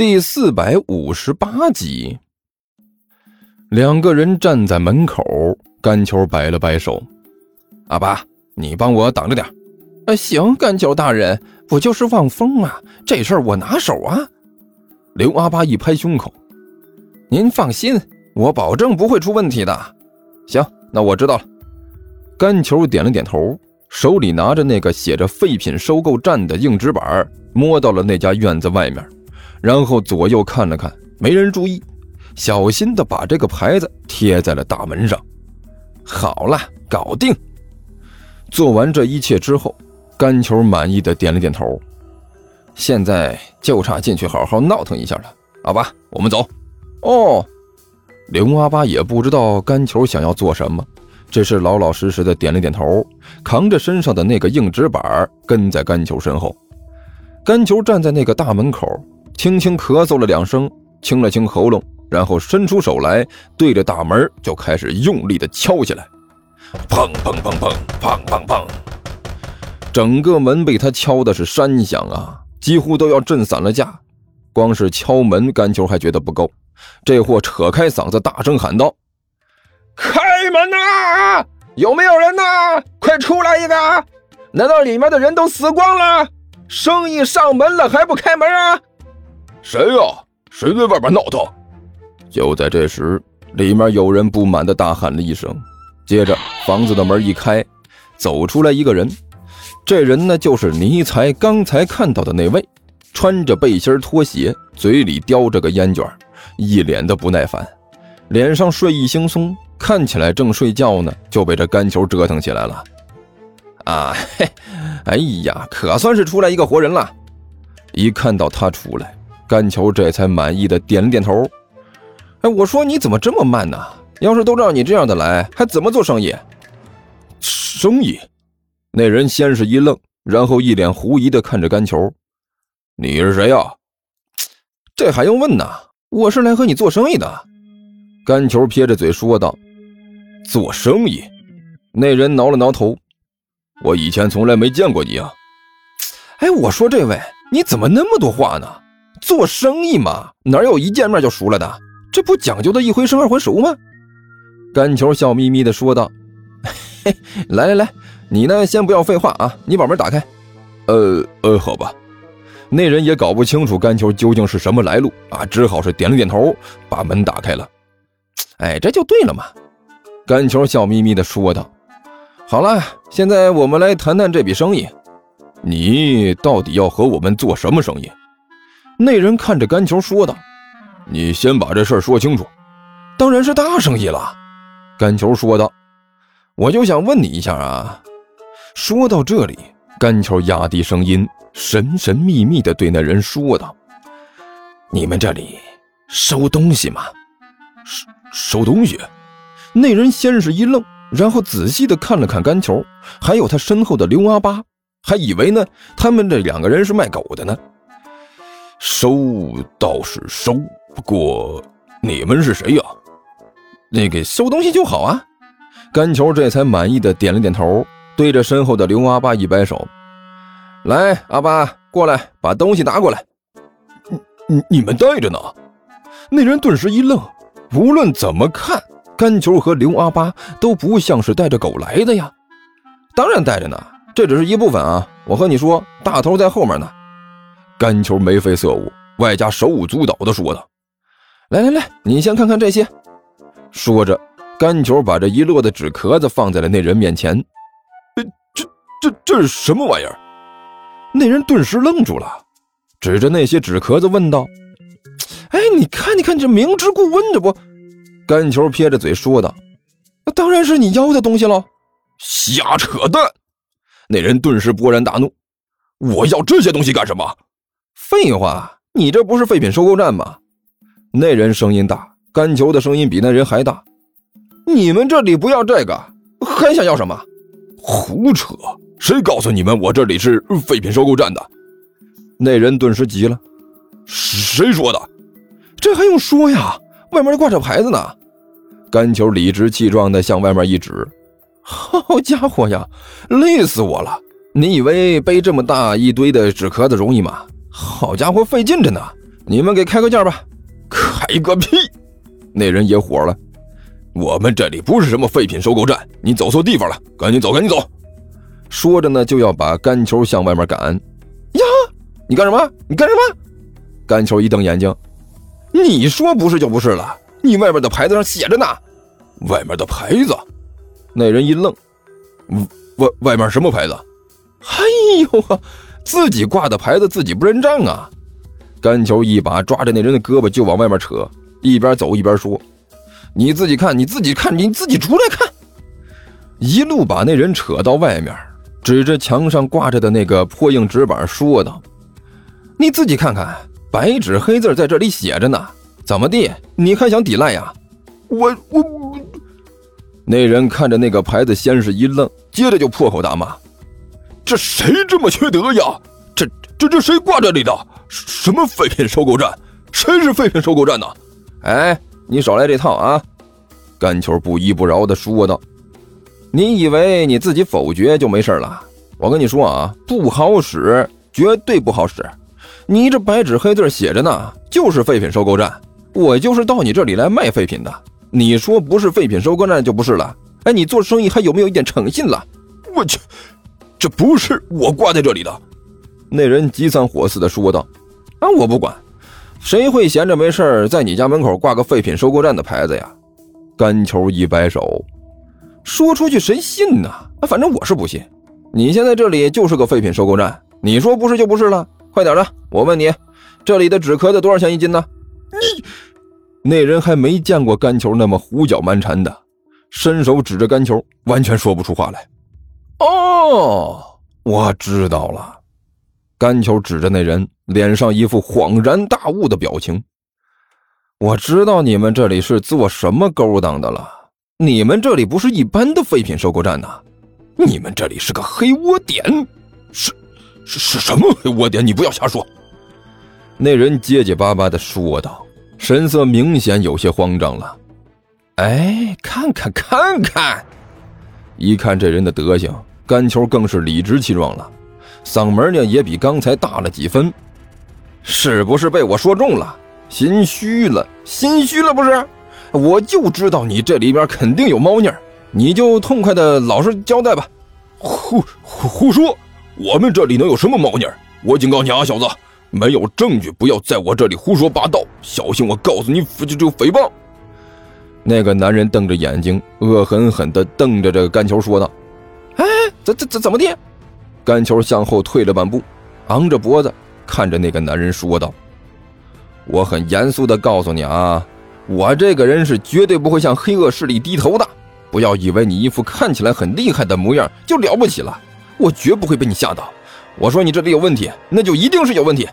第四百五十八集，两个人站在门口，甘球摆了摆手：“阿巴，你帮我挡着点。”“啊，行，甘球大人，不就是望风吗？这事儿我拿手啊。”刘阿巴一拍胸口：“您放心，我保证不会出问题的。”“行，那我知道了。”甘球点了点头，手里拿着那个写着“废品收购站”的硬纸板，摸到了那家院子外面。然后左右看了看，没人注意，小心的把这个牌子贴在了大门上。好了，搞定。做完这一切之后，甘球满意的点了点头。现在就差进去好好闹腾一下了。阿八，我们走。哦，刘阿巴也不知道甘球想要做什么，只是老老实实的点了点头，扛着身上的那个硬纸板跟在甘球身后。甘球站在那个大门口。轻轻咳嗽了两声，清了清喉咙，然后伸出手来，对着大门就开始用力的敲起来，砰砰砰砰砰砰砰！整个门被他敲的是山响啊，几乎都要震散了架。光是敲门，甘球还觉得不够，这货扯开嗓子大声喊道：“开门呐！有没有人呐？快出来一个！难道里面的人都死光了？生意上门了还不开门啊？”谁呀？谁在外边闹腾？就在这时，里面有人不满的大喊了一声。接着，房子的门一开，走出来一个人。这人呢，就是尼才刚才看到的那位，穿着背心拖鞋，嘴里叼着个烟卷，一脸的不耐烦，脸上睡意惺忪，看起来正睡觉呢，就被这干球折腾起来了。啊嘿，哎呀，可算是出来一个活人了！一看到他出来。甘球这才满意的点了点头。哎，我说你怎么这么慢呢？要是都照你这样的来，还怎么做生意？生意？那人先是一愣，然后一脸狐疑的看着甘球：“你是谁呀？”这还用问呐？我是来和你做生意的。甘球撇着嘴说道：“做生意？”那人挠了挠头：“我以前从来没见过你啊。”哎，我说这位，你怎么那么多话呢？做生意嘛，哪有一见面就熟了的？这不讲究的一回生二回熟吗？甘球笑眯眯地说道：“ 嘿，来来来，你呢，先不要废话啊，你把门打开。”“呃呃，好吧。”那人也搞不清楚甘球究竟是什么来路啊，只好是点了点头，把门打开了。哎，这就对了嘛。甘球笑眯眯地说道：“好了，现在我们来谈谈这笔生意。你到底要和我们做什么生意？”那人看着甘球说道：“你先把这事儿说清楚。”当然是大生意了。”甘球说道。“我就想问你一下啊。”说到这里，甘球压低声音，神神秘秘地对那人说道：“你们这里收东西吗？”“收收东西？”那人先是一愣，然后仔细地看了看甘球，还有他身后的刘阿八，还以为呢他们这两个人是卖狗的呢。收倒是收，不过你们是谁呀？那个收东西就好啊。甘球这才满意的点了点头，对着身后的刘阿八一摆手：“来，阿八，过来，把东西拿过来。”“你你你们带着呢？”那人顿时一愣，无论怎么看，甘球和刘阿八都不像是带着狗来的呀。当然带着呢，这只是一部分啊。我和你说，大头在后面呢。甘球眉飞色舞，外加手舞足蹈的说道：“来来来，你先看看这些。”说着，甘球把这一摞的纸壳子放在了那人面前。“这、这、这是什么玩意儿？”那人顿时愣住了，指着那些纸壳子问道：“哎，你看，你看，这明知故问，这不？”甘球撇着嘴说道：“那当然是你要的东西喽。”瞎扯淡！那人顿时勃然大怒：“我要这些东西干什么？”废话，你这不是废品收购站吗？那人声音大，甘球的声音比那人还大。你们这里不要这个，还想要什么？胡扯！谁告诉你们我这里是废品收购站的？那人顿时急了。谁说的？这还用说呀？外面挂着牌子呢。甘球理直气壮地向外面一指。好家伙呀，累死我了！你以为背这么大一堆的纸壳子容易吗？好家伙，费劲着呢！你们给开个价吧。开个屁！那人也火了。我们这里不是什么废品收购站，你走错地方了，赶紧走，赶紧走！说着呢，就要把干球向外面赶。呀，你干什么？你干什么？干球一瞪眼睛，你说不是就不是了，你外面的牌子上写着呢。外面的牌子？那人一愣，外外面什么牌子？哎呦呵，自己挂的牌子自己不认账啊！干球一把抓着那人的胳膊就往外面扯，一边走一边说。你自己看，你自己看，你自己出来看。一路把那人扯到外面，指着墙上挂着的那个破硬纸板说道：“你自己看看，白纸黑字在这里写着呢。怎么地？你还想抵赖呀？”我我我。那人看着那个牌子，先是一愣，接着就破口大骂：“这谁这么缺德呀？这这这谁挂这里的？什么废品收购站？谁是废品收购站呢？”哎。你少来这套啊！干球不依不饶的说道：“你以为你自己否决就没事了？我跟你说啊，不好使，绝对不好使！你这白纸黑字写着呢，就是废品收购站。我就是到你这里来卖废品的。你说不是废品收购站就不是了。哎，你做生意还有没有一点诚信了？我去，这不是我挂在这里的！”那人急三火四的说道：“啊，我不管。”谁会闲着没事在你家门口挂个废品收购站的牌子呀？干球一摆手，说出去谁信呢？反正我是不信。你现在这里就是个废品收购站，你说不是就不是了。快点的，我问你，这里的纸壳子多少钱一斤呢？你那人还没见过干球那么胡搅蛮缠的，伸手指着干球，完全说不出话来。哦，我知道了。干球指着那人，脸上一副恍然大悟的表情。我知道你们这里是做什么勾当的了。你们这里不是一般的废品收购站呐，你们这里是个黑窝点。是是是什么黑窝点？你不要瞎说。那人结结巴巴的说道，神色明显有些慌张了。哎，看看看看，一看这人的德行，干球更是理直气壮了。嗓门呢也比刚才大了几分，是不是被我说中了？心虚了，心虚了不是？我就知道你这里边肯定有猫腻你就痛快的老实交代吧。胡胡胡说，我们这里能有什么猫腻我警告你啊，小子，没有证据不要在我这里胡说八道，小心我告诉你就就诽谤。那个男人瞪着眼睛，恶狠狠地瞪着这个干球说道：“哎，怎怎怎怎么的？”甘球向后退了半步，昂着脖子看着那个男人说道：“我很严肃的告诉你啊，我这个人是绝对不会向黑恶势力低头的。不要以为你一副看起来很厉害的模样就了不起了，我绝不会被你吓到。我说你这里有问题，那就一定是有问题。”